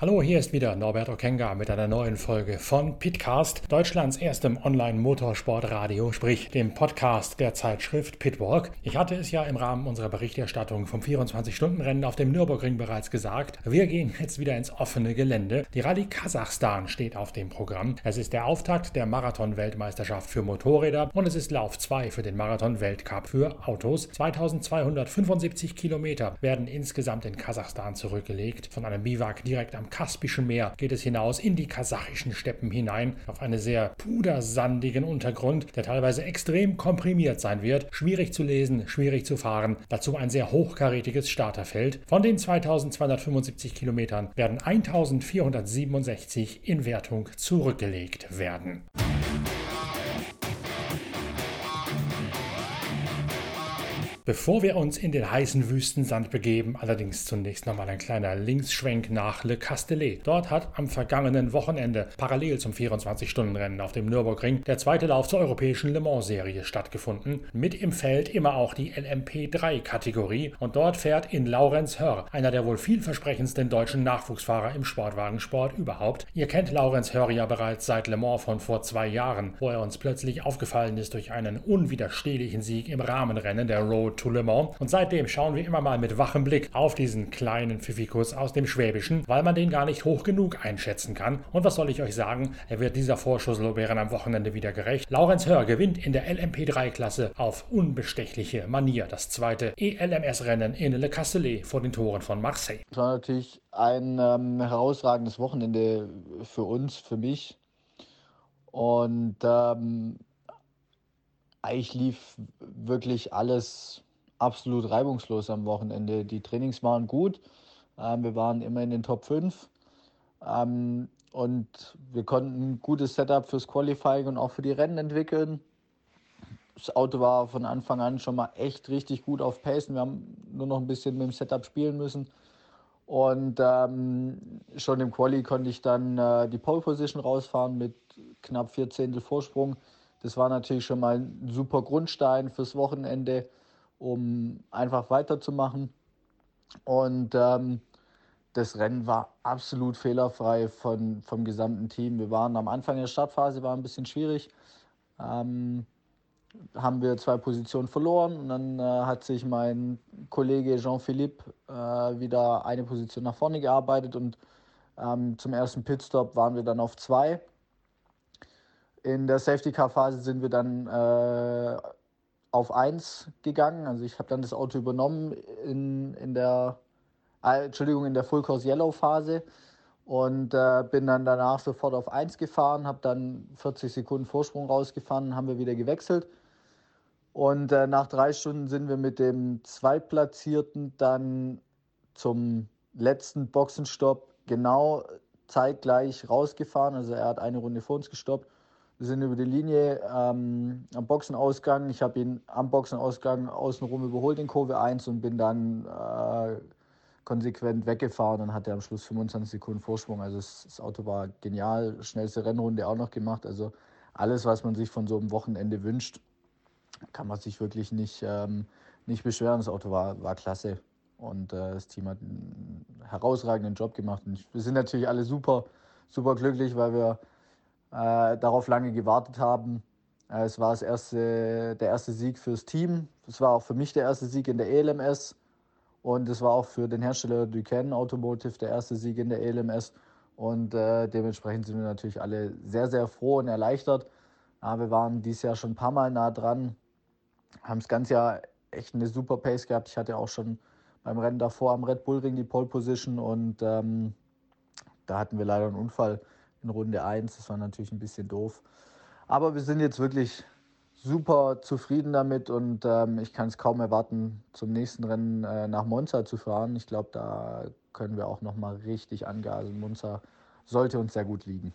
Hallo, hier ist wieder Norbert Okenga mit einer neuen Folge von Pitcast, Deutschlands erstem Online-Motorsportradio, sprich dem Podcast der Zeitschrift Pitwalk. Ich hatte es ja im Rahmen unserer Berichterstattung vom 24-Stunden-Rennen auf dem Nürburgring bereits gesagt. Wir gehen jetzt wieder ins offene Gelände. Die Rallye Kasachstan steht auf dem Programm. Es ist der Auftakt der Marathon-Weltmeisterschaft für Motorräder und es ist Lauf 2 für den Marathon-Weltcup für Autos. 2275 Kilometer werden insgesamt in Kasachstan zurückgelegt. Von einem Biwak direkt am Kaspischen Meer geht es hinaus in die kasachischen Steppen hinein, auf einen sehr pudersandigen Untergrund, der teilweise extrem komprimiert sein wird, schwierig zu lesen, schwierig zu fahren, dazu ein sehr hochkarätiges Starterfeld. Von den 2275 Kilometern werden 1467 in Wertung zurückgelegt werden. Bevor wir uns in den heißen Wüstensand begeben, allerdings zunächst nochmal ein kleiner Linksschwenk nach Le Castellet. Dort hat am vergangenen Wochenende parallel zum 24-Stunden-Rennen auf dem Nürburgring der zweite Lauf zur europäischen Le Mans-Serie stattgefunden. Mit im Feld immer auch die LMP3-Kategorie und dort fährt in Laurenz Hörr, einer der wohl vielversprechendsten deutschen Nachwuchsfahrer im Sportwagensport überhaupt. Ihr kennt Laurenz Hörr ja bereits seit Le Mans von vor zwei Jahren, wo er uns plötzlich aufgefallen ist durch einen unwiderstehlichen Sieg im Rahmenrennen der Road to Le Mans. Und seitdem schauen wir immer mal mit wachem Blick auf diesen kleinen Pfiffikus aus dem Schwäbischen, weil man den gar nicht hoch genug einschätzen kann. Und was soll ich euch sagen? Er wird dieser Vorschusslorbeeren am Wochenende wieder gerecht. Laurenz Hör gewinnt in der LMP3-Klasse auf unbestechliche Manier das zweite ELMS-Rennen in Le Castellet vor den Toren von Marseille. Es war natürlich ein ähm, herausragendes Wochenende für uns, für mich. Und ähm, eigentlich lief wirklich alles absolut reibungslos am Wochenende. Die Trainings waren gut. Ähm, wir waren immer in den Top 5. Ähm, und wir konnten ein gutes Setup fürs Qualifying und auch für die Rennen entwickeln. Das Auto war von Anfang an schon mal echt richtig gut auf Pace. Wir haben nur noch ein bisschen mit dem Setup spielen müssen. Und ähm, schon im Quali konnte ich dann äh, die Pole Position rausfahren mit knapp vier Zehntel Vorsprung. Das war natürlich schon mal ein super Grundstein fürs Wochenende, um einfach weiterzumachen. Und ähm, das Rennen war absolut fehlerfrei von, vom gesamten Team. Wir waren am Anfang der Startphase war ein bisschen schwierig. Ähm, haben wir zwei Positionen verloren und dann äh, hat sich mein Kollege Jean-Philippe äh, wieder eine Position nach vorne gearbeitet und ähm, zum ersten Pitstop waren wir dann auf zwei in der Safety-Car-Phase sind wir dann äh, auf 1 gegangen. Also ich habe dann das Auto übernommen in, in der, äh, Entschuldigung, in der Full Course Yellow-Phase und äh, bin dann danach sofort auf 1 gefahren, habe dann 40 Sekunden Vorsprung rausgefahren, haben wir wieder gewechselt. Und äh, nach drei Stunden sind wir mit dem Zweitplatzierten dann zum letzten Boxenstopp genau zeitgleich rausgefahren. Also er hat eine Runde vor uns gestoppt sind über die Linie ähm, am Boxenausgang. Ich habe ihn am Boxenausgang außenrum überholt in Kurve 1 und bin dann äh, konsequent weggefahren und hatte am Schluss 25 Sekunden Vorsprung. Also das, Auto war genial, schnellste Rennrunde auch noch gemacht. Also alles, was man sich von so einem Wochenende wünscht, kann man sich wirklich nicht, ähm, nicht beschweren. Das Auto war, war klasse und äh, das Team hat einen herausragenden Job gemacht. Und wir sind natürlich alle super, super glücklich, weil wir äh, darauf lange gewartet haben. Äh, es war das erste, der erste Sieg fürs Team. Es war auch für mich der erste Sieg in der ELMS. Und es war auch für den Hersteller Duquesne Automotive der erste Sieg in der ELMS. Und äh, dementsprechend sind wir natürlich alle sehr, sehr froh und erleichtert. Ja, wir waren dieses Jahr schon ein paar Mal nah dran, haben das ganze Jahr echt eine super Pace gehabt. Ich hatte auch schon beim Rennen davor am Red Bull Ring die Pole Position und ähm, da hatten wir leider einen Unfall in Runde 1. Das war natürlich ein bisschen doof. Aber wir sind jetzt wirklich super zufrieden damit und ähm, ich kann es kaum erwarten, zum nächsten Rennen äh, nach Monza zu fahren. Ich glaube, da können wir auch noch mal richtig angasen. Monza sollte uns sehr gut liegen.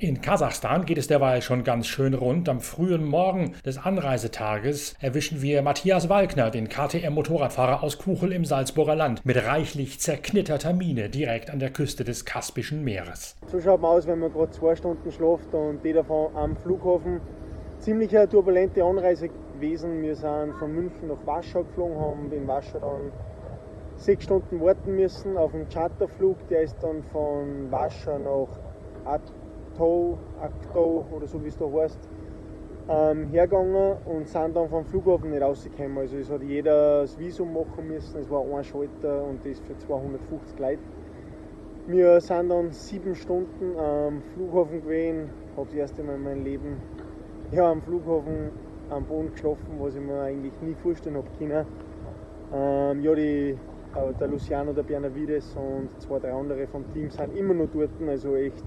In Kasachstan geht es derweil schon ganz schön rund. Am frühen Morgen des Anreisetages erwischen wir Matthias Walkner, den KTM-Motorradfahrer aus Kuchel im Salzburger Land, mit reichlich zerknitterter Mine direkt an der Küste des Kaspischen Meeres. So schaut man aus, wenn man gerade zwei Stunden schläft und die davon am Flughafen. Ziemlich eine turbulente Anreise gewesen. Wir sind von München nach Warschau geflogen, haben in Warschau dann sechs Stunden warten müssen auf einen Charterflug. Der ist dann von Warschau nach Akto, Akto oder so wie es da heißt, ähm, hergegangen und sind dann vom Flughafen nicht rausgekommen. Also es hat jeder das Visum machen müssen, es war ein Schalter und das für 250 Leute. Wir sind dann sieben Stunden am Flughafen gewesen, habe das erste Mal in meinem Leben ja, am Flughafen am Boden geschlafen, was ich mir eigentlich nie vorstellen habe können. Ähm, ja, die, äh, der Luciano, der Bernavides und zwei, drei andere vom Team sind immer noch dort, also echt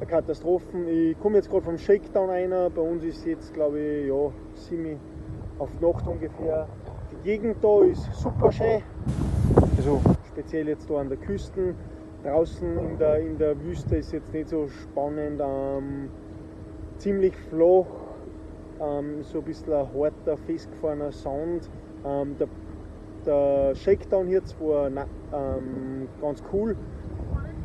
eine Katastrophe. Ich komme jetzt gerade vom Shakedown einer, bei uns ist jetzt glaube ich ja, sieben auf Nacht ungefähr. Die Gegend da ist super schön, also speziell jetzt da an der Küste. Draußen in der, in der Wüste ist jetzt nicht so spannend, ähm, ziemlich flach, ähm, so ein bisschen ein harter, festgefahrener Sound. Ähm, der, der Shakedown jetzt war ähm, ganz cool.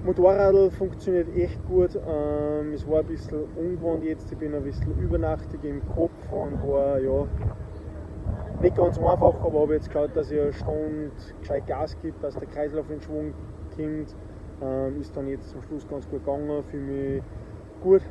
Motorradl funktioniert echt gut. Ähm, es war ein bisschen ungewohnt jetzt, ich bin ein bisschen übernachtig im Kopf und war ja nicht ganz einfach, aber habe jetzt geschaut, dass ich eine Stunde gescheit Gas gibt, dass der Kreislauf in Schwung kommt. Ähm, ist dann jetzt zum Schluss ganz gut gegangen, fühle mich gut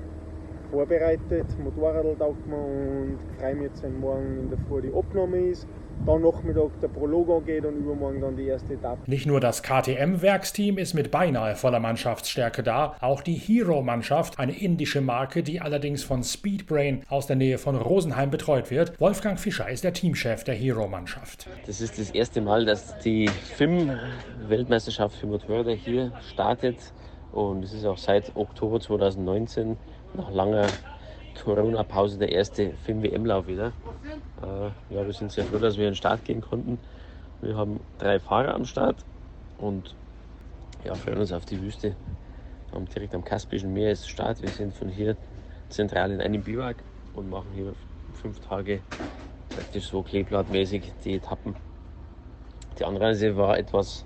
vorbereitet, Motorrad taugt mir und freue mich jetzt, wenn morgen in der Früh die Abnahme ist dann Nachmittag der Prolog angeht und übermorgen dann die erste Etappe. Nicht nur das KTM-Werksteam ist mit beinahe voller Mannschaftsstärke da, auch die Hero-Mannschaft, eine indische Marke, die allerdings von Speedbrain aus der Nähe von Rosenheim betreut wird. Wolfgang Fischer ist der Teamchef der Hero-Mannschaft. Das ist das erste Mal, dass die FIM-Weltmeisterschaft für Motorräder hier startet und es ist auch seit Oktober 2019 nach langer Corona-Pause der erste Film-WM-Lauf wieder. Äh, ja, wir sind sehr froh, dass wir in den Start gehen konnten. Wir haben drei Fahrer am Start und ja, freuen uns auf die Wüste. Haben direkt am Kaspischen Meer ist Start. Wir sind von hier zentral in einem Biwak und machen hier fünf Tage praktisch so kleeblattmäßig die Etappen. Die Anreise war etwas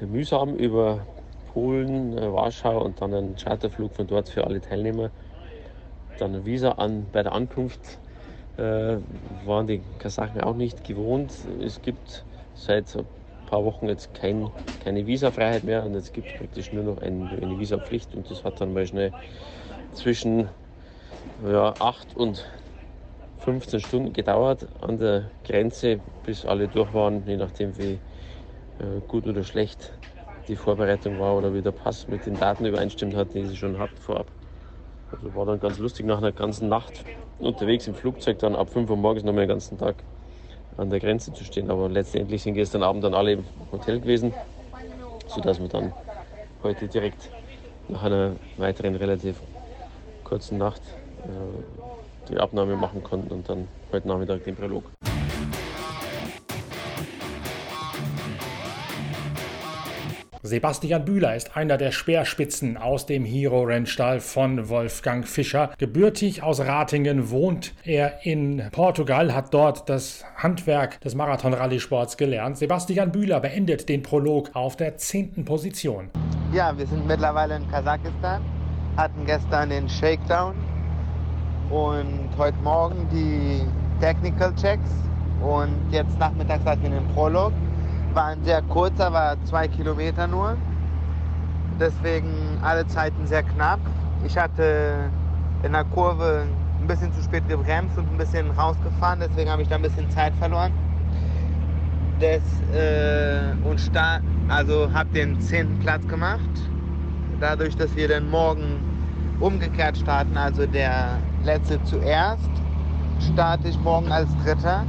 mühsam über Polen, äh, Warschau und dann ein Charterflug von dort für alle Teilnehmer dann Visa an bei der Ankunft äh, waren die Kasachen auch nicht gewohnt. Es gibt seit ein paar Wochen jetzt kein, keine Visafreiheit mehr und es gibt praktisch nur noch ein, eine Visapflicht und das hat dann mal schnell zwischen ja, 8 und 15 Stunden gedauert an der Grenze, bis alle durch waren, je nachdem wie äh, gut oder schlecht die Vorbereitung war oder wie der Pass mit den Daten übereinstimmt hat, die sie schon hatten vorab. Also war dann ganz lustig nach einer ganzen Nacht unterwegs im Flugzeug, dann ab 5 Uhr morgens noch mal den ganzen Tag an der Grenze zu stehen. Aber letztendlich sind gestern Abend dann alle im Hotel gewesen, sodass wir dann heute direkt nach einer weiteren relativ kurzen Nacht äh, die Abnahme machen konnten und dann heute Nachmittag den Prolog. Sebastian Bühler ist einer der Speerspitzen aus dem Hero-Rennstall von Wolfgang Fischer. Gebürtig aus Ratingen wohnt er in Portugal, hat dort das Handwerk des Marathon-Rallye-Sports gelernt. Sebastian Bühler beendet den Prolog auf der zehnten Position. Ja, wir sind mittlerweile in Kasachstan, hatten gestern den Shakedown und heute Morgen die Technical Checks und jetzt nachmittags hatten wir den Prolog war ein sehr kurzer, war zwei Kilometer nur. Deswegen alle Zeiten sehr knapp. Ich hatte in der Kurve ein bisschen zu spät gebremst und ein bisschen rausgefahren, deswegen habe ich da ein bisschen Zeit verloren. Das, äh, und also habe den zehnten Platz gemacht. Dadurch, dass wir dann morgen umgekehrt starten, also der letzte zuerst, starte ich morgen als Dritter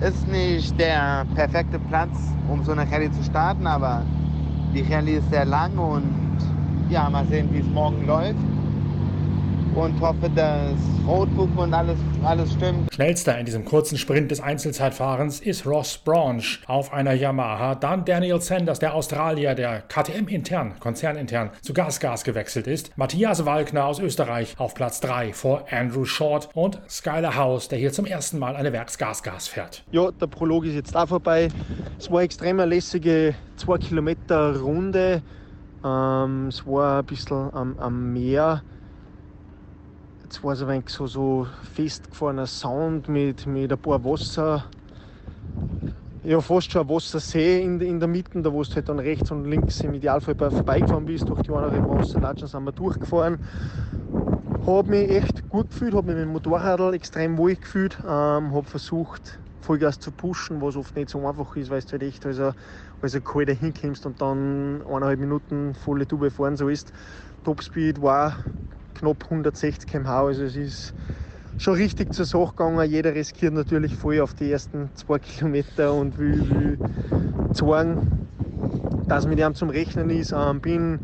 ist nicht der perfekte Platz, um so eine Rallye zu starten, aber die Rallye ist sehr lang und ja, mal sehen, wie es morgen läuft und hoffe, dass Roadbook und alles, alles stimmt. Schnellster in diesem kurzen Sprint des Einzelzeitfahrens ist Ross Branch auf einer Yamaha. Dann Daniel Sanders, der Australier, der KTM-intern, konzernintern zu Gas Gas gewechselt ist. Matthias Walkner aus Österreich auf Platz 3 vor Andrew Short und Skyler House, der hier zum ersten Mal eine Werks-Gas-Gas fährt. Ja, der Prolog ist jetzt auch vorbei. Es war eine extrem lässige 2 Kilometer Runde. Ähm, es war ein bisschen am, am Meer jetzt war es ein wenig so, so festgefahrener Sound mit, mit ein paar Wasser. Ja, fast schon ein Wassersee in, in der Mitte, da wo du halt dann rechts und links im Idealfall vorbeigefahren bist, durch die anderen Wasserlatschen sind wir durchgefahren. Habe mich echt gut gefühlt, habe mich mit dem Motorrad extrem wohl gefühlt, ähm, habe versucht, Vollgas zu pushen, was oft nicht so einfach ist, weil du halt echt also, also kalt hinkommst und dann eineinhalb Minuten volle Tube fahren sollst. Topspeed war knapp 160 km/h, also es ist schon richtig zur Sache gegangen. Jeder riskiert natürlich voll auf die ersten zwei Kilometer und will, will zeigen, dass mit ihm zum Rechnen ist. Ähm, bin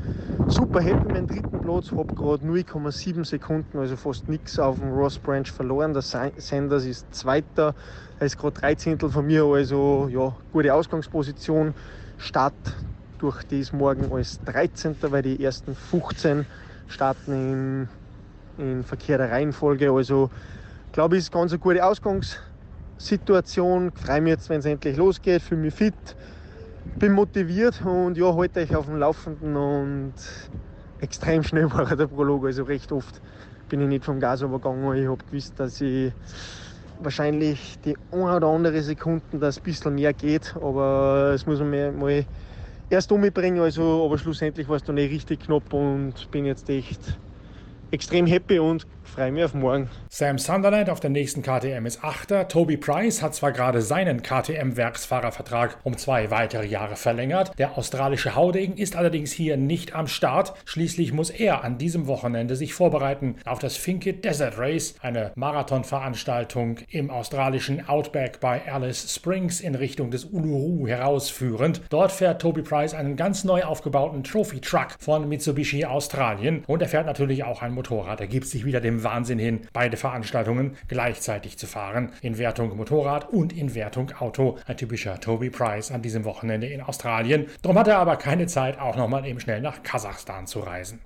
super happy mit dem dritten Platz, habe gerade 0,7 Sekunden, also fast nichts auf dem Ross Branch verloren. Der Sanders ist Zweiter, er ist gerade 13 von mir, also ja, gute Ausgangsposition. Start durch das morgen als 13. weil die ersten 15 starten in, in verkehrter Reihenfolge. Also glaube ich, ist ganz eine gute Ausgangssituation. Freue mich jetzt, wenn es endlich losgeht, fühle mich fit, bin motiviert und ja, halte euch auf dem Laufenden und extrem schnell war der Prolog, also recht oft bin ich nicht vom Gas übergegangen. Ich habe gewusst, dass ich wahrscheinlich die eine oder andere Sekunden, dass ein bisschen mehr geht, aber es muss man mal erst umbringen, also, aber schlussendlich war es dann eh richtig knapp und bin jetzt echt extrem happy und freue mich auf morgen. Sam Sunderland auf der nächsten KTM ist Achter. Toby Price hat zwar gerade seinen KTM-Werksfahrervertrag um zwei weitere Jahre verlängert. Der australische Haudegen ist allerdings hier nicht am Start. Schließlich muss er an diesem Wochenende sich vorbereiten auf das Finke Desert Race, eine Marathonveranstaltung im australischen Outback bei Alice Springs in Richtung des Uluru herausführend. Dort fährt Toby Price einen ganz neu aufgebauten Trophy Truck von Mitsubishi Australien und er fährt natürlich auch ein Motorrad. Er gibt sich wieder dem Wahnsinn hin, beide Veranstaltungen gleichzeitig zu fahren. In Wertung Motorrad und in Wertung Auto. Ein typischer Toby Price an diesem Wochenende in Australien. Darum hat er aber keine Zeit, auch nochmal eben schnell nach Kasachstan zu reisen.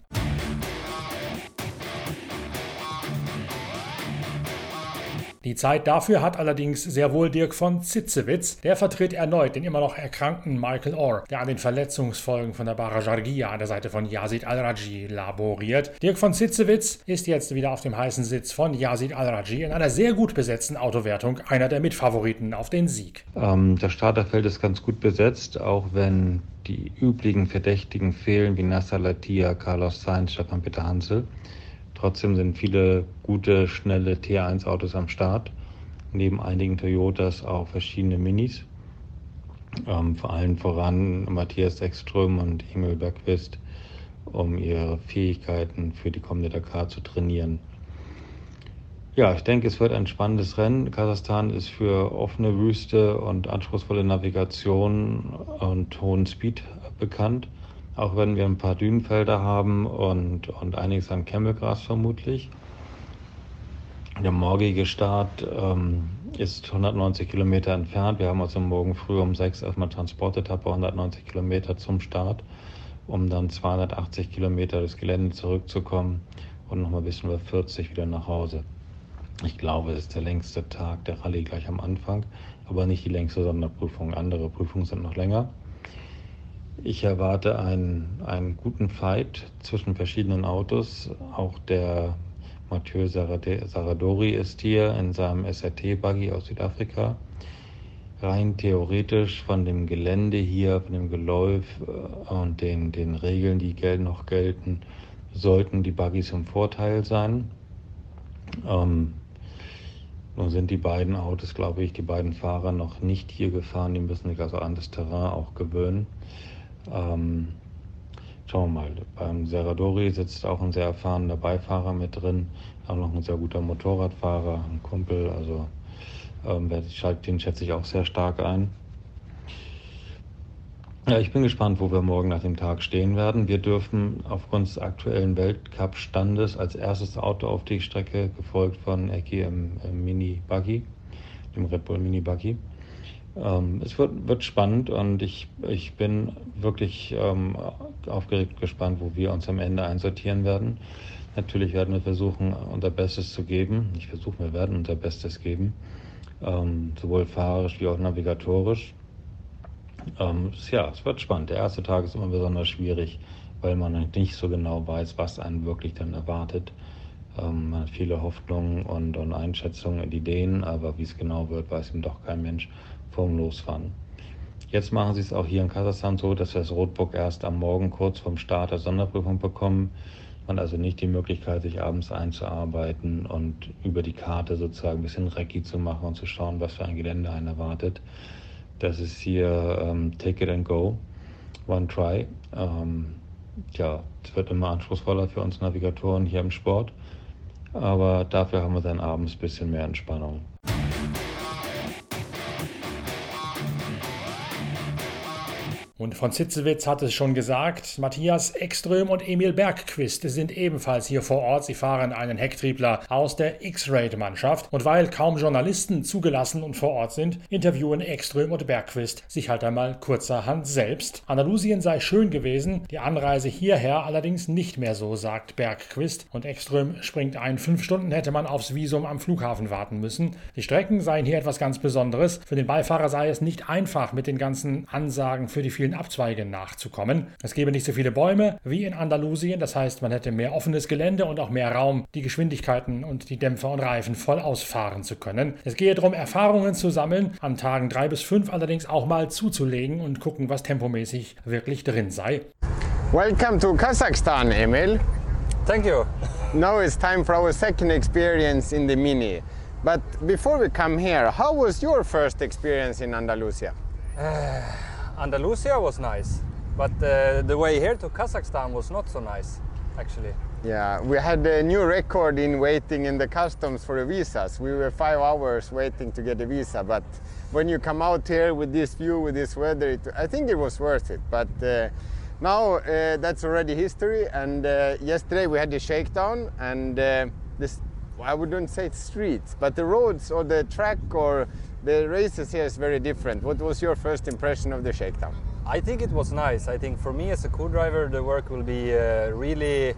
Die Zeit dafür hat allerdings sehr wohl Dirk von Zitzewitz. Der vertritt erneut den immer noch erkrankten Michael Orr, der an den Verletzungsfolgen von der Barajargia an der Seite von Yazid Al-Raji laboriert. Dirk von Zitzewitz ist jetzt wieder auf dem heißen Sitz von Yazid Al-Raji in einer sehr gut besetzten Autowertung, einer der Mitfavoriten auf den Sieg. Ähm, das Starterfeld ist ganz gut besetzt, auch wenn die üblichen Verdächtigen fehlen, wie Nasser Latia, Carlos Sainz, Stefan Peter Hansel. Trotzdem sind viele gute, schnelle T1-Autos am Start. Neben einigen Toyotas auch verschiedene Minis. Ähm, vor allem voran Matthias Ekström und Emil Bergquist, um ihre Fähigkeiten für die kommende Dakar zu trainieren. Ja, ich denke, es wird ein spannendes Rennen. Kasachstan ist für offene Wüste und anspruchsvolle Navigation und hohen Speed bekannt. Auch wenn wir ein paar Dünenfelder haben und, und einiges an Camelgras vermutlich. Der morgige Start ähm, ist 190 Kilometer entfernt. Wir haben am Morgen früh um 6 erstmal Transportetappe 190 Kilometer zum Start, um dann 280 Kilometer das Gelände zurückzukommen und nochmal ein bisschen über 40 wieder nach Hause. Ich glaube, es ist der längste Tag der Rallye gleich am Anfang, aber nicht die längste Sonderprüfung. Andere Prüfungen sind noch länger. Ich erwarte einen, einen guten Fight zwischen verschiedenen Autos. Auch der Mathieu Saradori ist hier in seinem SRT-Buggy aus Südafrika. Rein theoretisch von dem Gelände hier, von dem Geläuf äh, und den, den Regeln, die noch gelten, sollten die Buggies im Vorteil sein. Ähm, nun sind die beiden Autos, glaube ich, die beiden Fahrer noch nicht hier gefahren. Die müssen sich also an das Terrain auch gewöhnen. Ähm, schauen wir mal. Beim Serradori sitzt auch ein sehr erfahrener Beifahrer mit drin, auch noch ein sehr guter Motorradfahrer, ein Kumpel. Also ähm, den schätze ich auch sehr stark ein. Ja, ich bin gespannt, wo wir morgen nach dem Tag stehen werden. Wir dürfen aufgrund des aktuellen Weltcup-Standes als erstes Auto auf die Strecke, gefolgt von Eki im, im Mini-Buggy, dem Red Bull Mini-Buggy. Ähm, es wird, wird spannend und ich, ich bin wirklich ähm, aufgeregt gespannt, wo wir uns am Ende einsortieren werden. Natürlich werden wir versuchen, unser Bestes zu geben. Ich versuche, wir werden unser Bestes geben, ähm, sowohl fahrerisch wie auch navigatorisch. Ähm, ja, es wird spannend. Der erste Tag ist immer besonders schwierig, weil man nicht so genau weiß, was einen wirklich dann erwartet. Ähm, man hat viele Hoffnungen und, und Einschätzungen und Ideen, aber wie es genau wird, weiß ihm doch kein Mensch vom Losfahren. Jetzt machen sie es auch hier in Kasachstan so, dass wir das Rotbook erst am Morgen kurz vorm Start der Sonderprüfung bekommen. Man also nicht die Möglichkeit, sich abends einzuarbeiten und über die Karte sozusagen ein bisschen Recce zu machen und zu schauen, was für ein Gelände einen erwartet. Das ist hier ähm, Take it and go, one try. Ähm, ja, es wird immer anspruchsvoller für uns Navigatoren hier im Sport aber dafür haben wir dann abends ein bisschen mehr Entspannung. Und von Zitzewitz hat es schon gesagt, Matthias Ekström und Emil Bergquist sind ebenfalls hier vor Ort. Sie fahren einen Hecktriebler aus der X-Raid-Mannschaft. Und weil kaum Journalisten zugelassen und vor Ort sind, interviewen Ekström und Bergquist sich halt einmal kurzerhand selbst. Andalusien sei schön gewesen, die Anreise hierher allerdings nicht mehr so, sagt Bergquist. Und Ekström springt ein, fünf Stunden hätte man aufs Visum am Flughafen warten müssen. Die Strecken seien hier etwas ganz Besonderes. Für den Beifahrer sei es nicht einfach mit den ganzen Ansagen für die vielen vielen Abzweigen nachzukommen. Es gäbe nicht so viele Bäume wie in Andalusien, das heißt, man hätte mehr offenes Gelände und auch mehr Raum, die Geschwindigkeiten und die Dämpfer und Reifen voll ausfahren zu können. Es gehe darum, Erfahrungen zu sammeln, an Tagen drei bis fünf allerdings auch mal zuzulegen und gucken, was tempomäßig wirklich drin sei. Welcome to Kazakhstan, Emil. Thank you. Now it's time for our second experience in the Mini. But before we come here, how was your first experience in Andalusia? Andalusia was nice, but uh, the way here to Kazakhstan was not so nice, actually. Yeah, we had a new record in waiting in the customs for the visas. We were five hours waiting to get a visa, but when you come out here with this view, with this weather, it, I think it was worth it. But uh, now uh, that's already history. And uh, yesterday we had the shakedown, and uh, this I wouldn't say it's streets, but the roads or the track or the races here is very different. What was your first impression of the shakedown? I think it was nice. I think for me as a co-driver, the work will be uh, really.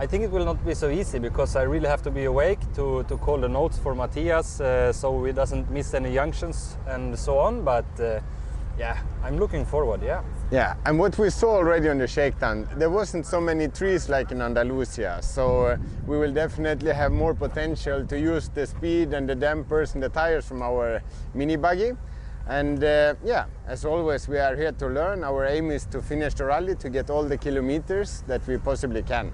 I think it will not be so easy because I really have to be awake to, to call the notes for Matthias uh, so he doesn't miss any junctions and so on. But uh, yeah, I'm looking forward. Yeah. Yeah, and what we saw already on the shakedown, there wasn't so many trees like in Andalusia, so uh, we will definitely have more potential to use the speed and the dampers and the tires from our mini buggy. And uh, yeah, as always, we are here to learn. Our aim is to finish the rally to get all the kilometers that we possibly can.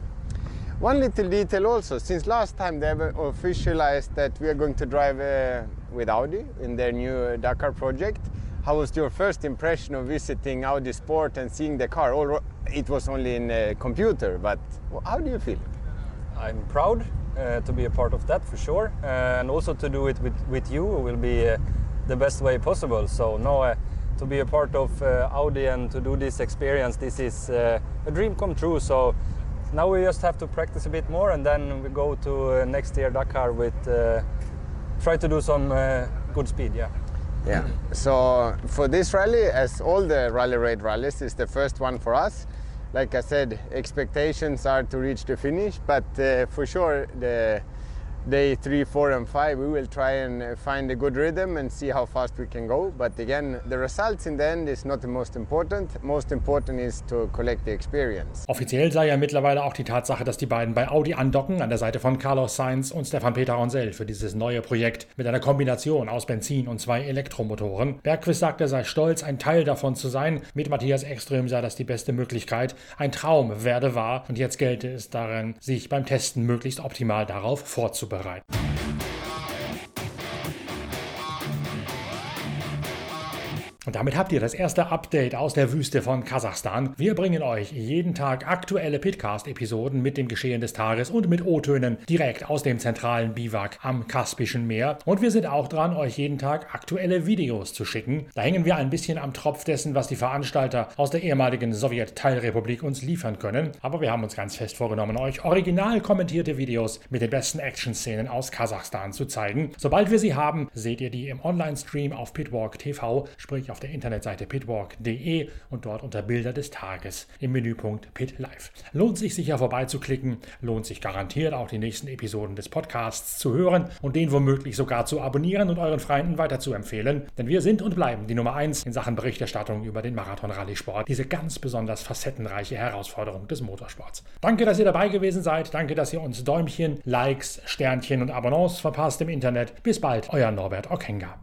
One little detail also, since last time they have officialized that we are going to drive uh, with Audi in their new Dakar project. How was your first impression of visiting Audi Sport and seeing the car? It was only in a computer, but how do you feel? I'm proud uh, to be a part of that for sure, uh, and also to do it with, with you will be uh, the best way possible. So, no, uh, to be a part of uh, Audi and to do this experience, this is uh, a dream come true. So, now we just have to practice a bit more, and then we go to next year Dakar with try to do some good speed. Yeah. Yeah. So for this rally, as all the rally raid rallies, is the first one for us. Like I said, expectations are to reach the finish, but uh, for sure the day three, four, and five, we will try and uh, find a good rhythm and see how fast we can go. But again, the results in the end is not the most important. Most important is to collect the experience. Offiziell sei ja mittlerweile auch die Tatsache, dass die beiden bei Audi andocken, an der Seite von Carlos Sainz und Stefan Peter Ronsell für dieses neue Projekt mit einer Kombination aus Benzin und zwei Elektromotoren. Bergquist sagt, er sei stolz, ein Teil davon zu sein. Mit Matthias Ekström sei das die beste Möglichkeit. Ein Traum werde wahr und jetzt gelte es darin, sich beim Testen möglichst optimal darauf vorzubereiten bereit. Und damit habt ihr das erste Update aus der Wüste von Kasachstan. Wir bringen euch jeden Tag aktuelle Pitcast-Episoden mit dem Geschehen des Tages und mit O-Tönen direkt aus dem zentralen Biwak am Kaspischen Meer. Und wir sind auch dran, euch jeden Tag aktuelle Videos zu schicken. Da hängen wir ein bisschen am Tropf dessen, was die Veranstalter aus der ehemaligen Sowjet-Teilrepublik uns liefern können. Aber wir haben uns ganz fest vorgenommen, euch original kommentierte Videos mit den besten Action-Szenen aus Kasachstan zu zeigen. Sobald wir sie haben, seht ihr die im Online-Stream auf Pitwalk TV, sprich auf der Internetseite pitwalk.de und dort unter Bilder des Tages im Menüpunkt Pit Live. Lohnt sich sicher vorbeizuklicken, lohnt sich garantiert auch die nächsten Episoden des Podcasts zu hören und den womöglich sogar zu abonnieren und euren Freunden weiterzuempfehlen, denn wir sind und bleiben die Nummer 1 in Sachen Berichterstattung über den Marathon-Rallye-Sport, diese ganz besonders facettenreiche Herausforderung des Motorsports. Danke, dass ihr dabei gewesen seid, danke, dass ihr uns Däumchen, Likes, Sternchen und Abonnements verpasst im Internet. Bis bald, euer Norbert Okenga.